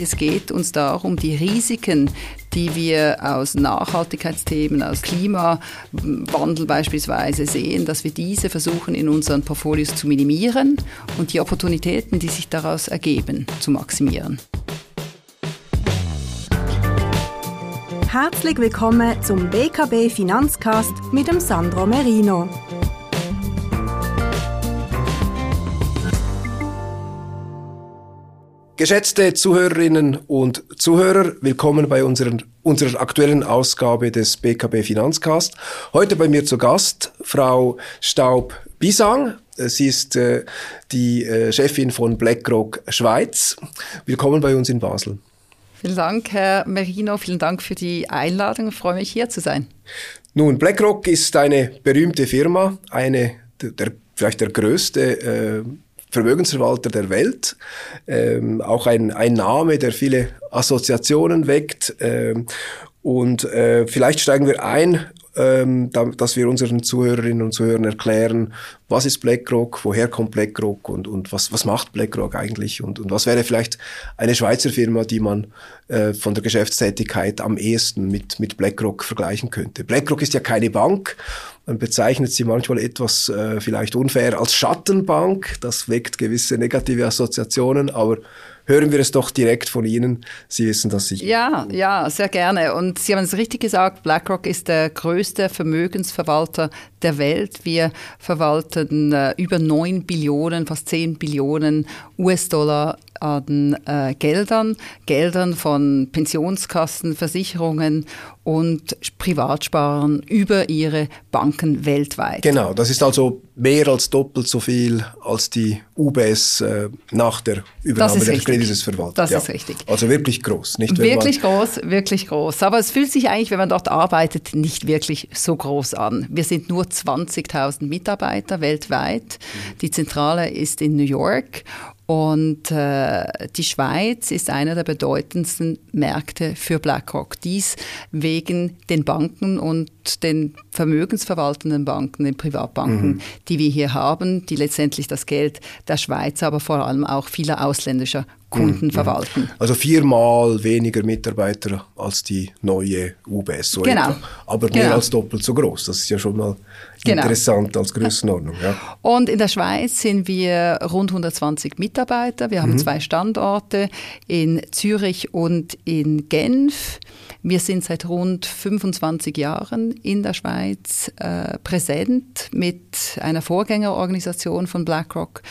Es geht uns darum, die Risiken, die wir aus Nachhaltigkeitsthemen, aus Klimawandel beispielsweise sehen, dass wir diese versuchen in unseren Portfolios zu minimieren und die Opportunitäten, die sich daraus ergeben, zu maximieren. Herzlich willkommen zum BKB Finanzcast mit dem Sandro Merino. Geschätzte Zuhörerinnen und Zuhörer, willkommen bei unseren, unserer aktuellen Ausgabe des BKB Finanzcast. Heute bei mir zu Gast Frau Staub-Bisang. Sie ist äh, die äh, Chefin von BlackRock Schweiz. Willkommen bei uns in Basel. Vielen Dank, Herr Merino. Vielen Dank für die Einladung. Ich freue mich, hier zu sein. Nun, BlackRock ist eine berühmte Firma, eine der, vielleicht der größte äh, Vermögensverwalter der Welt. Ähm, auch ein, ein Name, der viele Assoziationen weckt. Ähm, und äh, vielleicht steigen wir ein, ähm, da, dass wir unseren Zuhörerinnen und Zuhörern erklären, was ist BlackRock, woher kommt BlackRock und, und was, was macht BlackRock eigentlich und, und was wäre vielleicht eine Schweizer Firma, die man äh, von der Geschäftstätigkeit am ehesten mit, mit BlackRock vergleichen könnte. BlackRock ist ja keine Bank man bezeichnet sie manchmal etwas äh, vielleicht unfair als Schattenbank. Das weckt gewisse negative Assoziationen, aber hören wir es doch direkt von Ihnen. Sie wissen das sicher. Ja, ja, sehr gerne. Und Sie haben es richtig gesagt, BlackRock ist der größte Vermögensverwalter der Welt. Wir verwalten äh, über 9 Billionen, fast 10 Billionen US-Dollar an äh, Geldern, Geldern von Pensionskassen, Versicherungen und Privatsparern über ihre Banken weltweit. Genau, das ist also mehr als doppelt so viel als die UBS äh, nach der Übernahme der Credit verwaltet. Das ja. ist richtig. Also wirklich groß, nicht? Wirklich groß, wirklich groß. Aber es fühlt sich eigentlich, wenn man dort arbeitet, nicht wirklich so groß an. Wir sind nur 20.000 Mitarbeiter weltweit. Mhm. Die Zentrale ist in New York und äh, die Schweiz ist einer der bedeutendsten Märkte für BlackRock. Dies wegen den Banken und den vermögensverwaltenden Banken, den Privatbanken, mhm. die wir hier haben, die letztendlich das Geld der Schweiz, aber vor allem auch vieler ausländischer Kunden mhm. verwalten. Also viermal weniger Mitarbeiter als die neue UBS. So genau. Etwa. Aber mehr genau. als doppelt so groß. Das ist ja schon mal genau. interessant als Größenordnung. Ja. Und in der Schweiz sind wir rund 120 Mitarbeiter. Wir haben mhm. zwei Standorte in Zürich und in Genf. Wir sind seit rund 25 Jahren in der Schweiz äh, präsent mit einer Vorgängerorganisation von BlackRock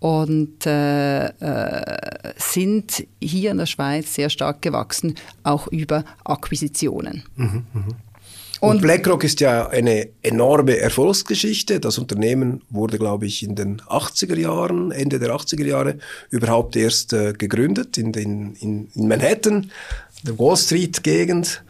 und äh, äh, sind hier in der Schweiz sehr stark gewachsen, auch über Akquisitionen. Mhm, mh. Und, BlackRock ist ja eine enorme Erfolgsgeschichte. Das Unternehmen wurde, glaube ich, in den 80er Jahren, Ende der 80er Jahre, überhaupt erst äh, gegründet in, den, in, in Manhattan der Wall Street-Gegend.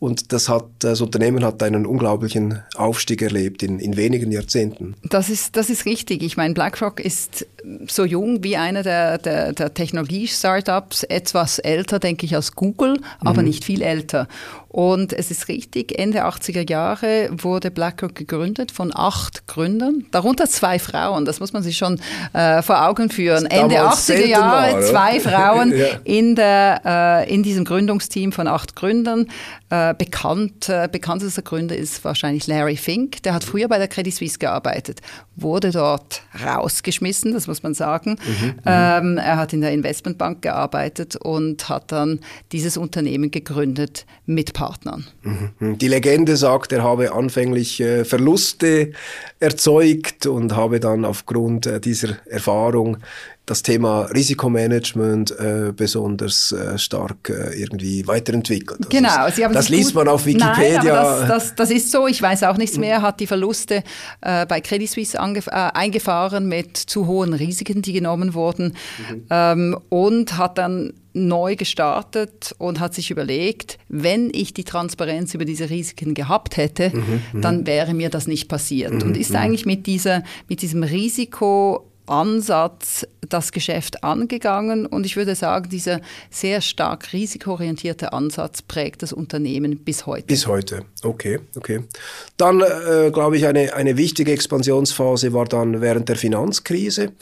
Und das, hat, das Unternehmen hat einen unglaublichen Aufstieg erlebt in, in wenigen Jahrzehnten. Das ist, das ist richtig. Ich meine, BlackRock ist so jung wie einer der, der, der Technologie-Startups, etwas älter, denke ich, als Google, aber mhm. nicht viel älter. Und es ist richtig, Ende 80er Jahre wurde BlackRock gegründet von acht Gründern, darunter zwei Frauen, das muss man sich schon äh, vor Augen führen. Ende 80er Jahre, war, zwei Frauen ja. in, der, äh, in diesem Gründungsteam von acht Gründern. Äh, bekannt, äh, bekanntester Gründer ist wahrscheinlich Larry Fink, der hat früher bei der Credit Suisse gearbeitet, wurde dort rausgeschmissen, das muss man sagen. Mhm, mhm. ähm, er hat in der Investmentbank gearbeitet und hat dann dieses Unternehmen gegründet mit Partnern. Partnern. Mhm. Die Legende sagt, er habe anfänglich äh, Verluste erzeugt und habe dann aufgrund äh, dieser Erfahrung das Thema Risikomanagement äh, besonders äh, stark äh, irgendwie weiterentwickelt. Also genau. Sie haben das liest man auf Wikipedia. Nein, das, das, das, ist so. Ich weiß auch nichts mehr. Hat die Verluste äh, bei Credit Suisse äh, eingefahren mit zu hohen Risiken, die genommen wurden mhm. ähm, und hat dann neu gestartet und hat sich überlegt, wenn ich die Transparenz über diese Risiken gehabt hätte, mhm, mhm. dann wäre mir das nicht passiert. Mhm, und ist mhm. eigentlich mit, dieser, mit diesem Risiko Ansatz das Geschäft angegangen und ich würde sagen, dieser sehr stark risikoorientierte Ansatz prägt das Unternehmen bis heute. Bis heute, okay, okay. Dann äh, glaube ich, eine, eine wichtige Expansionsphase war dann während der Finanzkrise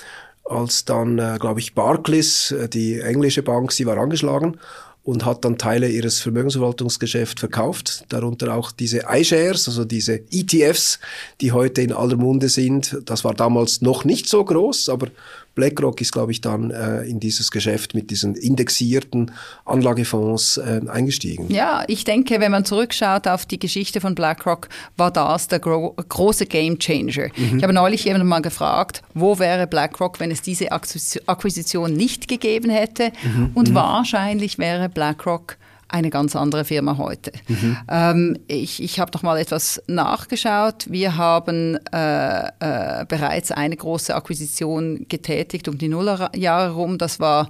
als dann, äh, glaube ich, Barclays, äh, die englische Bank, sie war angeschlagen und hat dann Teile ihres Vermögensverwaltungsgeschäfts verkauft, darunter auch diese iShares, also diese ETFs, die heute in aller Munde sind. Das war damals noch nicht so groß, aber BlackRock ist, glaube ich, dann äh, in dieses Geschäft mit diesen indexierten Anlagefonds äh, eingestiegen. Ja, ich denke, wenn man zurückschaut auf die Geschichte von BlackRock, war das der gro große Game Changer. Mhm. Ich habe neulich jemanden mal gefragt, wo wäre BlackRock, wenn es diese Akquisition nicht gegeben hätte? Mhm. Und mhm. wahrscheinlich wäre BlackRock eine ganz andere Firma heute. Mhm. Ähm, ich ich habe noch mal etwas nachgeschaut. Wir haben äh, äh, bereits eine große Akquisition getätigt um die Nullerjahre herum. Das war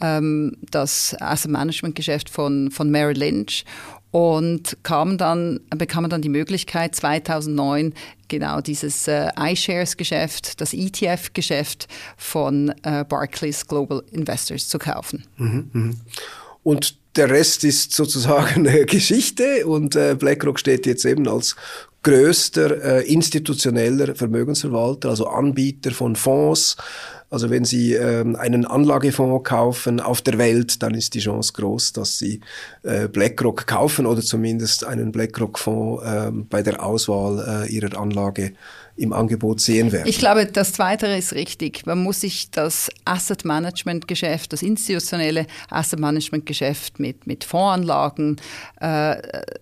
ähm, das Asset Management Geschäft von, von Merrill Lynch und kam dann, bekamen dann die Möglichkeit, 2009 genau dieses äh, iShares-Geschäft, das ETF-Geschäft von äh, Barclays Global Investors zu kaufen. Mhm, mh. Und der Rest ist sozusagen Geschichte und äh, BlackRock steht jetzt eben als größter äh, institutioneller Vermögensverwalter, also Anbieter von Fonds. Also wenn Sie ähm, einen Anlagefonds kaufen auf der Welt, dann ist die Chance groß, dass Sie äh, BlackRock kaufen oder zumindest einen BlackRock-Fonds äh, bei der Auswahl äh, Ihrer Anlage im Angebot sehen werden. Ich glaube, das Zweite ist richtig. Man muss sich das Asset Management Geschäft, das institutionelle Asset Management Geschäft mit, mit Fondsanlagen äh,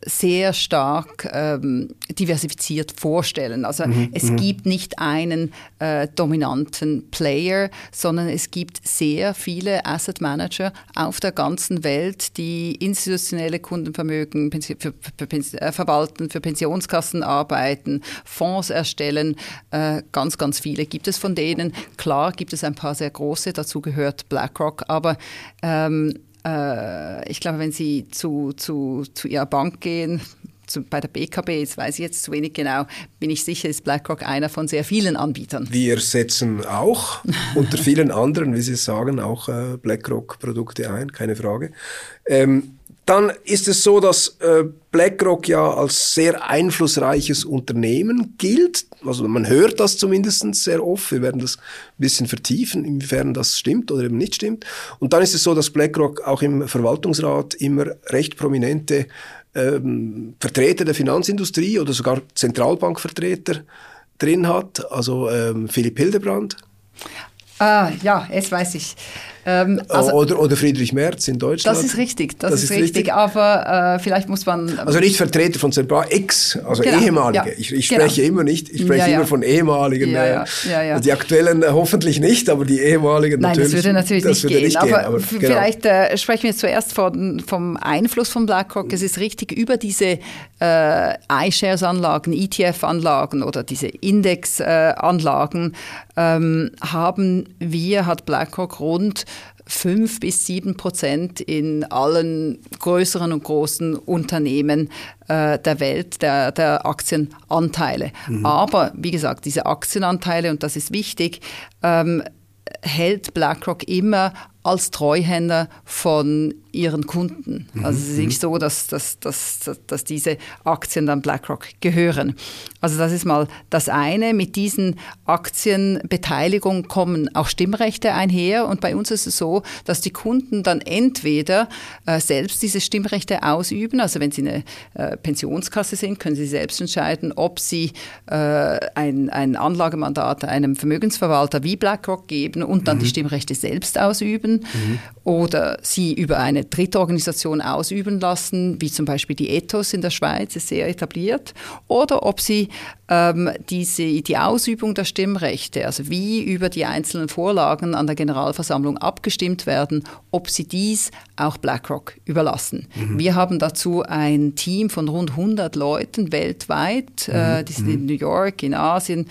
sehr stark ähm, diversifiziert vorstellen. Also mhm, es mhm. gibt nicht einen äh, dominanten Player, sondern es gibt sehr viele Asset Manager auf der ganzen Welt, die institutionelle Kundenvermögen für, für, für, äh, verwalten, für Pensionskassen arbeiten, Fonds erstellen Unternehmen, äh, ganz, ganz viele gibt es von denen. Klar gibt es ein paar sehr große, dazu gehört BlackRock, aber ähm, äh, ich glaube, wenn Sie zu, zu, zu Ihrer Bank gehen, zu, bei der BKB, jetzt weiß ich jetzt zu wenig genau, bin ich sicher, ist BlackRock einer von sehr vielen Anbietern. Wir setzen auch unter vielen anderen, wie Sie sagen, auch äh, BlackRock-Produkte ein, keine Frage. Ähm, dann ist es so, dass äh, BlackRock ja als sehr einflussreiches Unternehmen gilt. Also man hört das zumindest sehr oft. Wir werden das ein bisschen vertiefen, inwiefern das stimmt oder eben nicht stimmt. Und dann ist es so, dass BlackRock auch im Verwaltungsrat immer recht prominente ähm, Vertreter der Finanzindustrie oder sogar Zentralbankvertreter drin hat. Also ähm, Philipp Hildebrand. Ah, ja, jetzt weiß ich. Ähm, also, oder, oder Friedrich Merz in Deutschland. Das ist richtig, das, das ist, richtig. richtig. Aber äh, vielleicht muss man. Also nicht Vertreter von Zentral, ex, also genau, ehemalige. Ja, ich, ich genau. spreche immer nicht, ich spreche ja, immer von ehemaligen. Ja, äh, die aktuellen äh, hoffentlich nicht, aber die ehemaligen Nein, natürlich. Das würde natürlich das nicht, würde gehen. nicht gehen. Aber, aber genau. vielleicht äh, sprechen wir zuerst von, vom Einfluss von BlackRock. Es ist richtig, über diese äh, iShares-Anlagen, ETF-Anlagen oder diese Index-Anlagen ähm, haben wir, hat BlackRock rund fünf bis sieben Prozent in allen größeren und großen Unternehmen äh, der Welt der, der Aktienanteile. Mhm. Aber wie gesagt, diese Aktienanteile, und das ist wichtig, ähm, hält BlackRock immer als Treuhänder von ihren Kunden. Mhm, also es ist nicht so, dass, dass, dass, dass diese Aktien dann BlackRock gehören. Also das ist mal das eine. Mit diesen Aktienbeteiligungen kommen auch Stimmrechte einher. Und bei uns ist es so, dass die Kunden dann entweder äh, selbst diese Stimmrechte ausüben. Also wenn sie eine äh, Pensionskasse sind, können sie selbst entscheiden, ob sie äh, ein, ein Anlagemandat einem Vermögensverwalter wie BlackRock geben und dann mhm. die Stimmrechte selbst ausüben. Mhm. Oder sie über eine dritte Organisation ausüben lassen, wie zum Beispiel die Ethos in der Schweiz, ist sehr etabliert, oder ob sie ähm, diese, die Ausübung der Stimmrechte, also wie über die einzelnen Vorlagen an der Generalversammlung abgestimmt werden, ob sie dies auch BlackRock überlassen. Mhm. Wir haben dazu ein Team von rund 100 Leuten weltweit, äh, mhm. äh, die sind in mhm. New York, in Asien,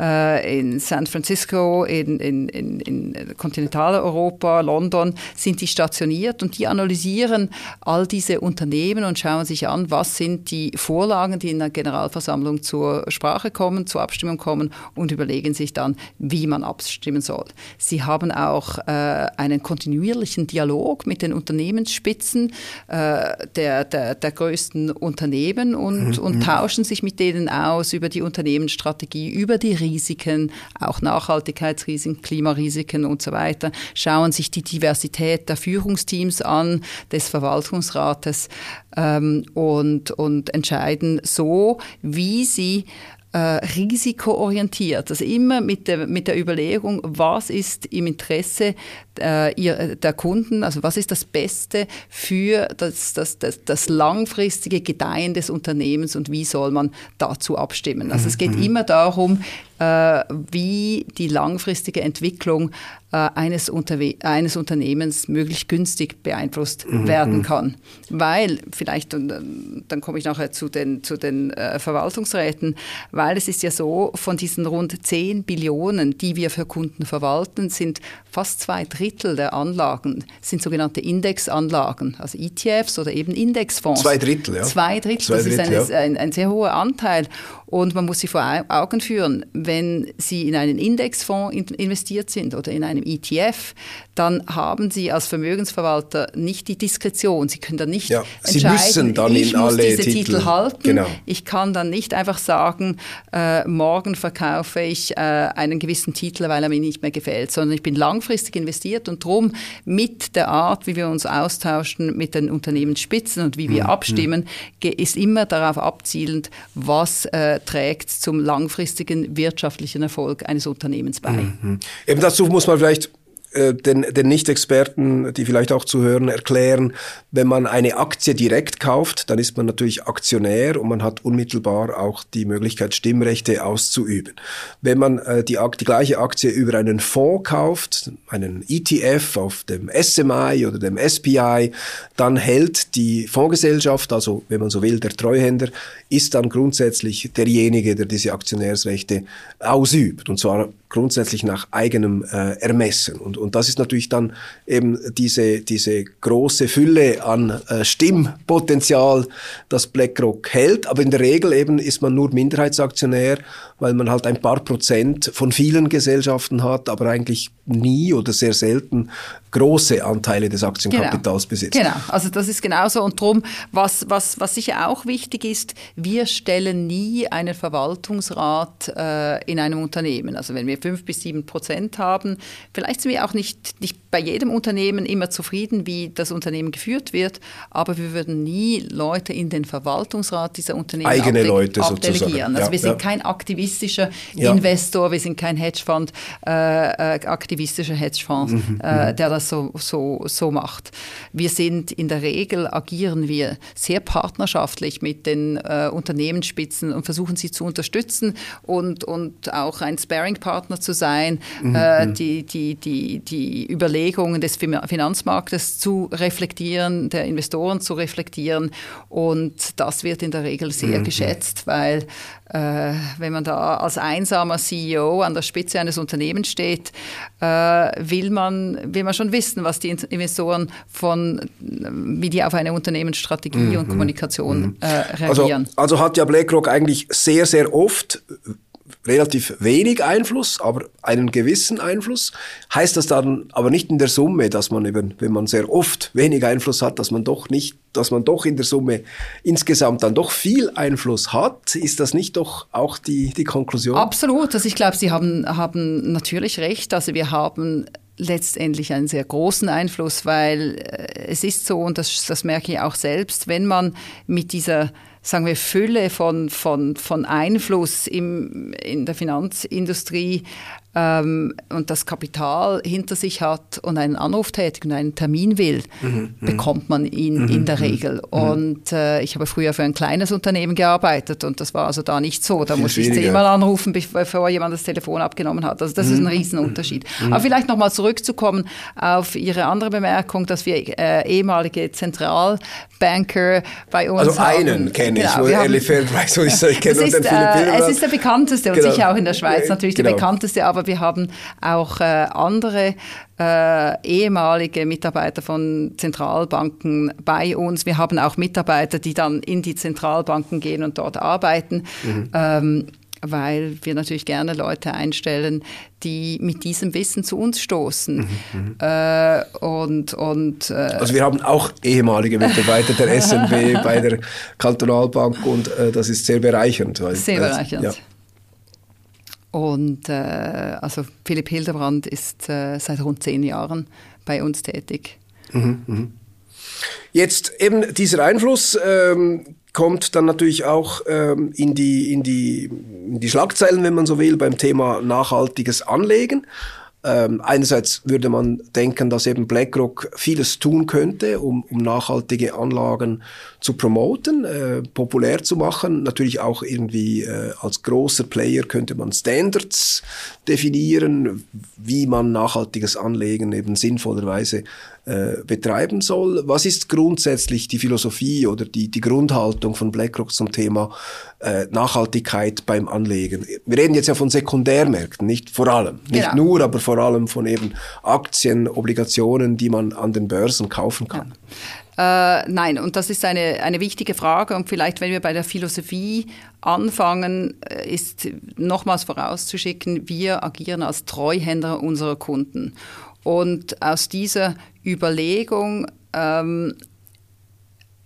äh, in San Francisco, in, in, in, in Kontinentaleuropa, London, sind die stationiert und die analysieren all diese Unternehmen und schauen sich an, was sind die Vorlagen, die in der Generalversammlung zur Sprache kommen, zur Abstimmung kommen und überlegen sich dann, wie man abstimmen soll. Sie haben auch äh, einen kontinuierlichen Dialog mit den Unternehmensspitzen äh, der, der, der größten Unternehmen und, mhm. und mhm. tauschen sich mit denen aus über die Unternehmensstrategie, über die Risiken, auch Nachhaltigkeitsrisiken, Klimarisiken und so weiter, schauen sich die Diversität der Führungsteams an, des Verwaltungsrates ähm, und, und entscheiden so, wie sie äh, risikoorientiert, also immer mit der, mit der Überlegung, was ist im Interesse äh, ihr, der Kunden, also was ist das Beste für das, das, das, das langfristige Gedeihen des Unternehmens und wie soll man dazu abstimmen. Also es geht mhm. immer darum, äh, wie die langfristige Entwicklung äh, eines, Unterwe eines Unternehmens möglichst günstig beeinflusst mhm. werden mhm. kann. Weil, vielleicht, und dann komme ich nachher zu den, zu den äh, Verwaltungsräten, weil es ist ja so, von diesen rund 10 Billionen, die wir für Kunden verwalten, sind fast zwei Drittel der Anlagen sind sogenannte Indexanlagen, also ETFs oder eben Indexfonds. Zwei Drittel, ja. Zwei Drittel, Zwei das Drittel, ist eine, ja. ein, ein sehr hoher Anteil. Und man muss sich vor Augen führen, wenn Sie in einen Indexfonds investiert sind oder in einem ETF, dann haben Sie als Vermögensverwalter nicht die Diskretion. Sie können dann nicht ja, Sie entscheiden, dann ich muss diese Titel, Titel halten. Genau. Ich kann dann nicht einfach sagen, äh, morgen verkaufe ich äh, einen gewissen Titel, weil er mir nicht mehr gefällt, sondern ich bin langfristig investiert und darum mit der Art, wie wir uns austauschen mit den Unternehmensspitzen und wie wir mhm. abstimmen, ist immer darauf abzielend, was äh, trägt zum langfristigen wirtschaftlichen Erfolg eines Unternehmens bei. Mhm. Eben dazu muss man vielleicht den, den Nicht-Experten, die vielleicht auch zuhören, erklären, wenn man eine Aktie direkt kauft, dann ist man natürlich Aktionär und man hat unmittelbar auch die Möglichkeit, Stimmrechte auszuüben. Wenn man äh, die, die gleiche Aktie über einen Fonds kauft, einen ETF auf dem SMI oder dem SPI, dann hält die Fondsgesellschaft, also wenn man so will, der Treuhänder, ist dann grundsätzlich derjenige, der diese Aktionärsrechte ausübt. Und zwar grundsätzlich nach eigenem äh, Ermessen. Und, und das ist natürlich dann eben diese, diese große Fülle an äh, Stimmpotenzial, das BlackRock hält. Aber in der Regel eben ist man nur Minderheitsaktionär, weil man halt ein paar Prozent von vielen Gesellschaften hat, aber eigentlich nie oder sehr selten große Anteile des Aktienkapitals genau. besitzt. Genau, also das ist genauso. Und darum, was, was, was sicher auch wichtig ist, wir stellen nie einen Verwaltungsrat äh, in einem Unternehmen. Also wenn wir fünf bis sieben Prozent haben, vielleicht sind wir auch nicht, nicht bei jedem Unternehmen immer zufrieden, wie das Unternehmen geführt wird, aber wir würden nie Leute in den Verwaltungsrat dieser Unternehmen Eigene abde Leute abdelegieren. Sozusagen. Also ja, wir sind ja. kein aktivistischer ja. Investor, wir sind kein Hedgefonds, äh, äh aktivistischer Hedgefonds, mhm. äh, mhm. der das so, so, so macht. Wir sind in der Regel, agieren wir sehr partnerschaftlich mit den äh, Unternehmensspitzen und versuchen sie zu unterstützen und, und auch ein Sparing-Partner zu sein, mhm. äh, mhm. die, die, die, die Überlegungen des Finanzmarktes zu reflektieren, der Investoren zu reflektieren. Und das wird in der Regel sehr mhm. geschätzt, weil äh, wenn man da als einsamer CEO an der Spitze eines Unternehmens steht, äh, will, man, will man schon wissen, was die Investoren von, wie die auf eine Unternehmensstrategie mhm. und Kommunikation mhm. äh, reagieren. Also, also hat ja BlackRock eigentlich sehr, sehr oft relativ wenig Einfluss, aber einen gewissen Einfluss. Heißt das dann aber nicht in der Summe, dass man eben, wenn man sehr oft wenig Einfluss hat, dass man doch nicht, dass man doch in der Summe insgesamt dann doch viel Einfluss hat? Ist das nicht doch auch die, die Konklusion? Absolut. Also ich glaube, Sie haben, haben natürlich recht. Also wir haben letztendlich einen sehr großen Einfluss, weil äh, es ist so, und das, das merke ich auch selbst, wenn man mit dieser sagen wir, Fülle von, von, von Einfluss im, in der Finanzindustrie ähm, und das Kapital hinter sich hat und einen Anruf tätigt und einen Termin will, mhm, mhm. bekommt man ihn mhm, in der mhm, Regel. Mhm. Und äh, ich habe früher für ein kleines Unternehmen gearbeitet und das war also da nicht so. Da musste ich zehnmal anrufen, bevor jemand das Telefon abgenommen hat. Also das ist ein Riesenunterschied. Aber vielleicht nochmal zurückzukommen auf Ihre andere Bemerkung, dass wir äh, ehemalige Zentralbanker bei uns also haben. Einen kenne genau, ich, wo Elifant weiß, wo ich, kenne ist, äh, Es ist der bekannteste und genau. sicher auch in der Schweiz natürlich genau. der bekannteste, aber aber wir haben auch äh, andere äh, ehemalige Mitarbeiter von Zentralbanken bei uns. Wir haben auch Mitarbeiter, die dann in die Zentralbanken gehen und dort arbeiten. Mhm. Ähm, weil wir natürlich gerne Leute einstellen, die mit diesem Wissen zu uns stoßen. Mhm, mhm. äh, und, und, äh, also wir haben auch ehemalige Mitarbeiter der SNB bei der Kantonalbank und äh, das ist sehr bereichernd. Weil, sehr bereichernd. Ja. Und äh, also Philipp Hildebrand ist äh, seit rund zehn Jahren bei uns tätig. Mhm, mh. Jetzt eben dieser Einfluss ähm, kommt dann natürlich auch ähm, in, die, in, die, in die Schlagzeilen, wenn man so will, beim Thema nachhaltiges Anlegen. Ähm, einerseits würde man denken, dass eben BlackRock vieles tun könnte, um, um nachhaltige Anlagen zu promoten, äh, populär zu machen. Natürlich auch irgendwie äh, als großer Player könnte man Standards definieren, wie man nachhaltiges Anlegen eben sinnvollerweise äh, betreiben soll. Was ist grundsätzlich die Philosophie oder die, die Grundhaltung von BlackRock zum Thema äh, Nachhaltigkeit beim Anlegen? Wir reden jetzt ja von Sekundärmärkten, nicht vor allem, nicht genau. nur, aber vor allem von eben Aktien, Obligationen, die man an den Börsen kaufen kann. Ja. Äh, nein, und das ist eine, eine wichtige Frage. Und vielleicht, wenn wir bei der Philosophie anfangen, äh, ist nochmals vorauszuschicken, wir agieren als Treuhänder unserer Kunden. Und aus dieser Überlegung ähm,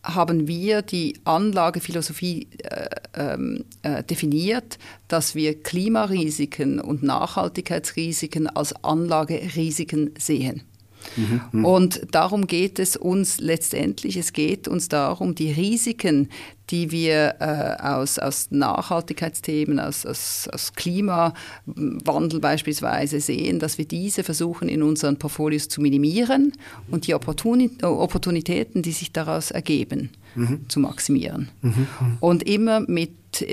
haben wir die Anlagephilosophie äh, ähm, äh, definiert, dass wir Klimarisiken und Nachhaltigkeitsrisiken als Anlagerisiken sehen. Mhm, und darum geht es uns letztendlich. Es geht uns darum, die Risiken, die wir äh, aus, aus Nachhaltigkeitsthemen, aus, aus, aus Klimawandel beispielsweise sehen, dass wir diese versuchen in unseren Portfolios zu minimieren und die Opportunitäten, die sich daraus ergeben, mhm. zu maximieren. Mhm. Und immer mit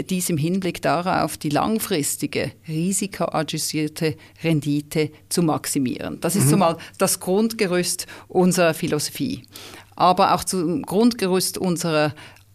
diesem Hinblick darauf, die langfristige, risikoadjustierte Rendite zu maximieren. Das ist mhm. zumal das Grundgerüst unserer Philosophie. Aber auch zum Grundgerüst unserer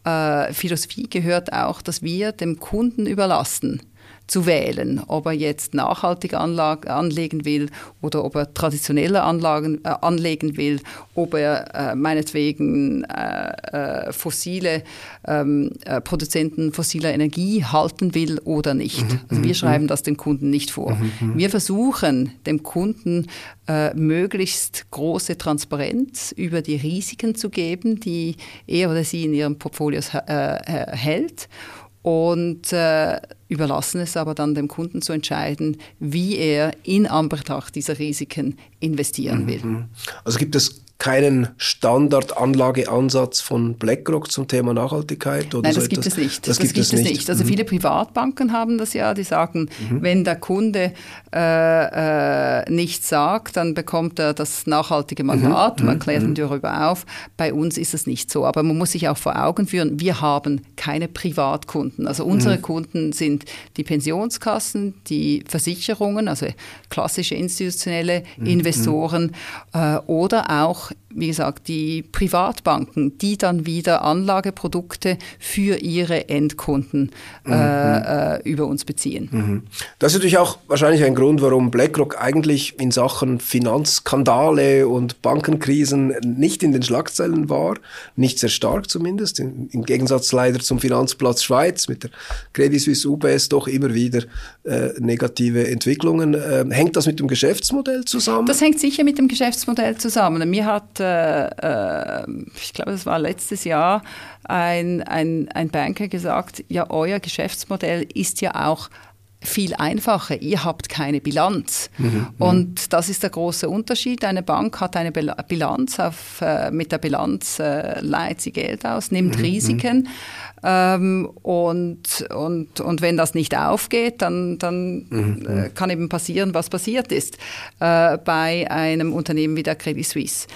äh, Philosophie gehört auch, dass wir dem Kunden überlassen, zu wählen, ob er jetzt nachhaltig anlag, anlegen will oder ob er traditionelle Anlagen äh, anlegen will, ob er äh, meinetwegen äh, äh fossile ähm, äh, Produzenten fossiler Energie halten will oder nicht. Mhm. Also wir mhm. schreiben das dem Kunden nicht vor. Mhm. Wir versuchen dem Kunden äh, möglichst große Transparenz über die Risiken zu geben, die er oder sie in ihrem Portfolios hält und äh, überlassen es aber dann dem Kunden zu entscheiden, wie er in Anbetracht dieser Risiken investieren will. Mhm. Also gibt es keinen Standardanlageansatz von BlackRock zum Thema Nachhaltigkeit? Oder Nein, das so gibt es nicht. Das, das gibt, gibt, es nicht. nicht. Also mhm. viele Privatbanken haben das ja, die sagen, mhm. wenn der Kunde äh, äh, nichts sagt, dann bekommt er das nachhaltige Mandat, mhm. man mhm. klärt ihn mhm. darüber auf. Bei uns ist es nicht so. Aber man muss sich auch vor Augen führen, wir haben keine Privatkunden. Also unsere mhm. Kunden sind die Pensionskassen, die Versicherungen, also klassische institutionelle Investoren äh, oder auch jour wie gesagt, die Privatbanken, die dann wieder Anlageprodukte für ihre Endkunden mhm. äh, äh, über uns beziehen. Mhm. Das ist natürlich auch wahrscheinlich ein Grund, warum BlackRock eigentlich in Sachen Finanzskandale und Bankenkrisen nicht in den Schlagzeilen war, nicht sehr stark zumindest, im, im Gegensatz leider zum Finanzplatz Schweiz mit der Credit Suisse UBS doch immer wieder äh, negative Entwicklungen. Äh, hängt das mit dem Geschäftsmodell zusammen? Das hängt sicher mit dem Geschäftsmodell zusammen. Mir hat äh, ich glaube, es war letztes Jahr, ein, ein, ein Banker gesagt, ja, euer Geschäftsmodell ist ja auch viel einfacher. Ihr habt keine Bilanz. Mhm, mhm, und das ist der große Unterschied. Eine Bank hat eine Bilanz. Auf, äh, mit der Bilanz äh, leiht sie Geld aus, nimmt mhm, Risiken. Ähm, und, und, und wenn das nicht aufgeht, dann, dann mhm. äh, kann eben passieren, was passiert ist äh, bei einem Unternehmen wie der Credit Suisse.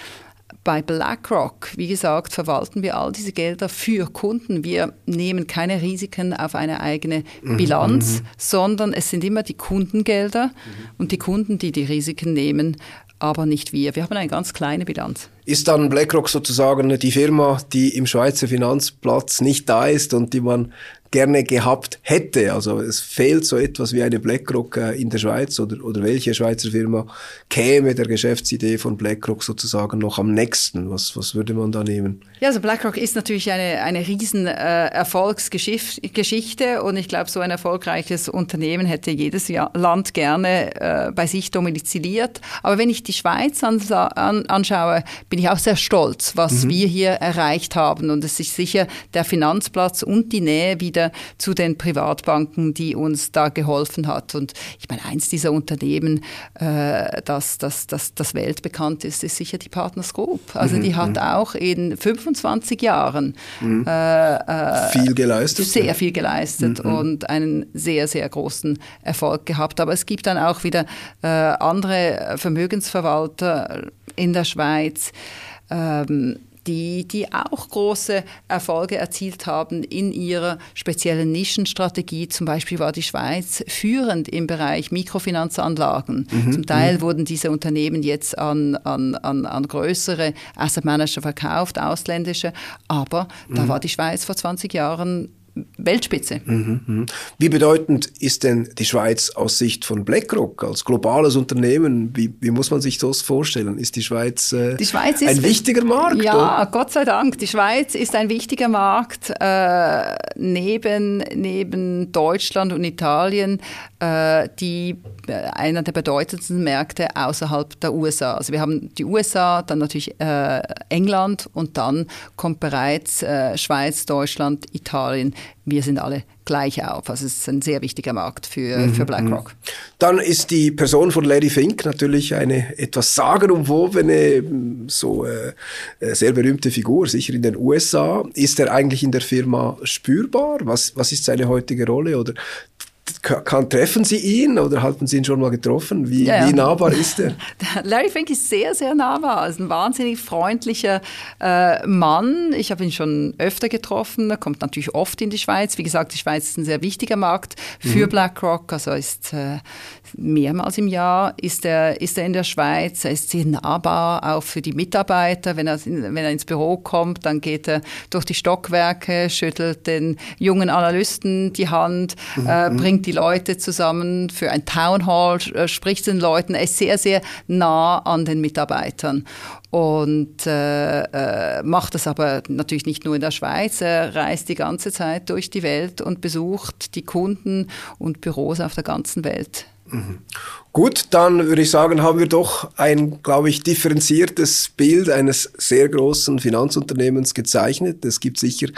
Bei BlackRock, wie gesagt, verwalten wir all diese Gelder für Kunden. Wir nehmen keine Risiken auf eine eigene mhm, Bilanz, mhm. sondern es sind immer die Kundengelder mhm. und die Kunden, die die Risiken nehmen, aber nicht wir. Wir haben eine ganz kleine Bilanz. ist dann BlackRock sozusagen die Firma, die im Schweizer Finanzplatz nicht da ist und die man gerne gehabt hätte. Also es fehlt so etwas wie eine BlackRock äh, in der Schweiz oder, oder welche Schweizer Firma käme der Geschäftsidee von BlackRock sozusagen noch am nächsten? Was, was würde man da nehmen? Ja, also BlackRock ist natürlich eine, eine riesen äh, Erfolgsgeschichte und ich glaube, so ein erfolgreiches Unternehmen hätte jedes Jahr, Land gerne äh, bei sich domiziliert. Aber wenn ich die Schweiz an, an, anschaue, bin ich auch sehr stolz, was mhm. wir hier erreicht haben und es ist sicher der Finanzplatz und die Nähe wieder wieder zu den Privatbanken, die uns da geholfen hat. Und ich meine, eins dieser Unternehmen, äh, das, das, das, das weltbekannt ist, ist sicher die Partners Group. Also mhm. die hat mhm. auch in 25 Jahren mhm. äh, äh, viel geleistet. Sehr viel geleistet mhm. und einen sehr, sehr großen Erfolg gehabt. Aber es gibt dann auch wieder äh, andere Vermögensverwalter in der Schweiz. Ähm, die, die auch große Erfolge erzielt haben in ihrer speziellen Nischenstrategie. Zum Beispiel war die Schweiz führend im Bereich Mikrofinanzanlagen. Mhm. Zum Teil mhm. wurden diese Unternehmen jetzt an, an, an, an größere Asset Manager verkauft, ausländische. Aber mhm. da war die Schweiz vor 20 Jahren Weltspitze. Mhm, mhm. Wie bedeutend ist denn die Schweiz aus Sicht von BlackRock als globales Unternehmen? Wie, wie muss man sich das vorstellen? Ist die Schweiz, äh, die Schweiz ist, ein wichtiger Markt? Ja, oder? Gott sei Dank. Die Schweiz ist ein wichtiger Markt äh, neben, neben Deutschland und Italien, äh, die äh, einer der bedeutendsten Märkte außerhalb der USA. Also wir haben die USA, dann natürlich äh, England und dann kommt bereits äh, Schweiz, Deutschland, Italien wir sind alle gleich auf. Also es ist ein sehr wichtiger Markt für, mhm. für BlackRock. Mhm. Dann ist die Person von Larry Fink natürlich eine etwas sagenumwobene, so äh, äh sehr berühmte Figur, sicher in den USA. Ist er eigentlich in der Firma spürbar? Was, was ist seine heutige Rolle? Oder kann, treffen Sie ihn oder halten Sie ihn schon mal getroffen? Wie, ja, wie nahbar ist er? Larry Fink ist sehr, sehr nahbar. Er ist ein wahnsinnig freundlicher äh, Mann. Ich habe ihn schon öfter getroffen. Er kommt natürlich oft in die Schweiz. Wie gesagt, die Schweiz ist ein sehr wichtiger Markt für mhm. BlackRock. Also ist äh, mehrmals im Jahr ist er, ist er in der Schweiz. Er ist sehr nahbar, auch für die Mitarbeiter. Wenn er, wenn er ins Büro kommt, dann geht er durch die Stockwerke, schüttelt den jungen Analysten die Hand, mhm. äh, bringt die Leute zusammen für ein Town Hall, äh, spricht den Leuten. Er ist sehr, sehr nah an den Mitarbeitern und äh, äh, macht das aber natürlich nicht nur in der Schweiz. Er reist die ganze Zeit durch die Welt und besucht die Kunden und Büros auf der ganzen Welt. Gut, dann würde ich sagen, haben wir doch ein, glaube ich, differenziertes Bild eines sehr großen Finanzunternehmens gezeichnet. Es gibt sicher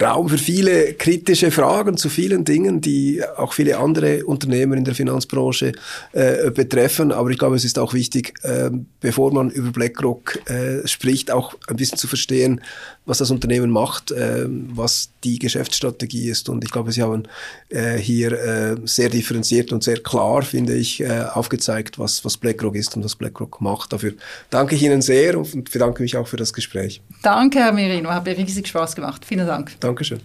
Raum für viele kritische Fragen zu vielen Dingen, die auch viele andere Unternehmen in der Finanzbranche äh, betreffen. Aber ich glaube, es ist auch wichtig, äh, bevor man über BlackRock äh, spricht, auch ein bisschen zu verstehen, was das Unternehmen macht, äh, was die Geschäftsstrategie ist. Und ich glaube, Sie haben äh, hier äh, sehr differenziert und sehr klar, finde ich, äh, aufgezeigt, was, was BlackRock ist und was BlackRock macht. Dafür danke ich Ihnen sehr und bedanke mich auch für das Gespräch. Danke, Herr Merino. Hat mir riesig Spaß gemacht. Vielen Dank. Dankeschön.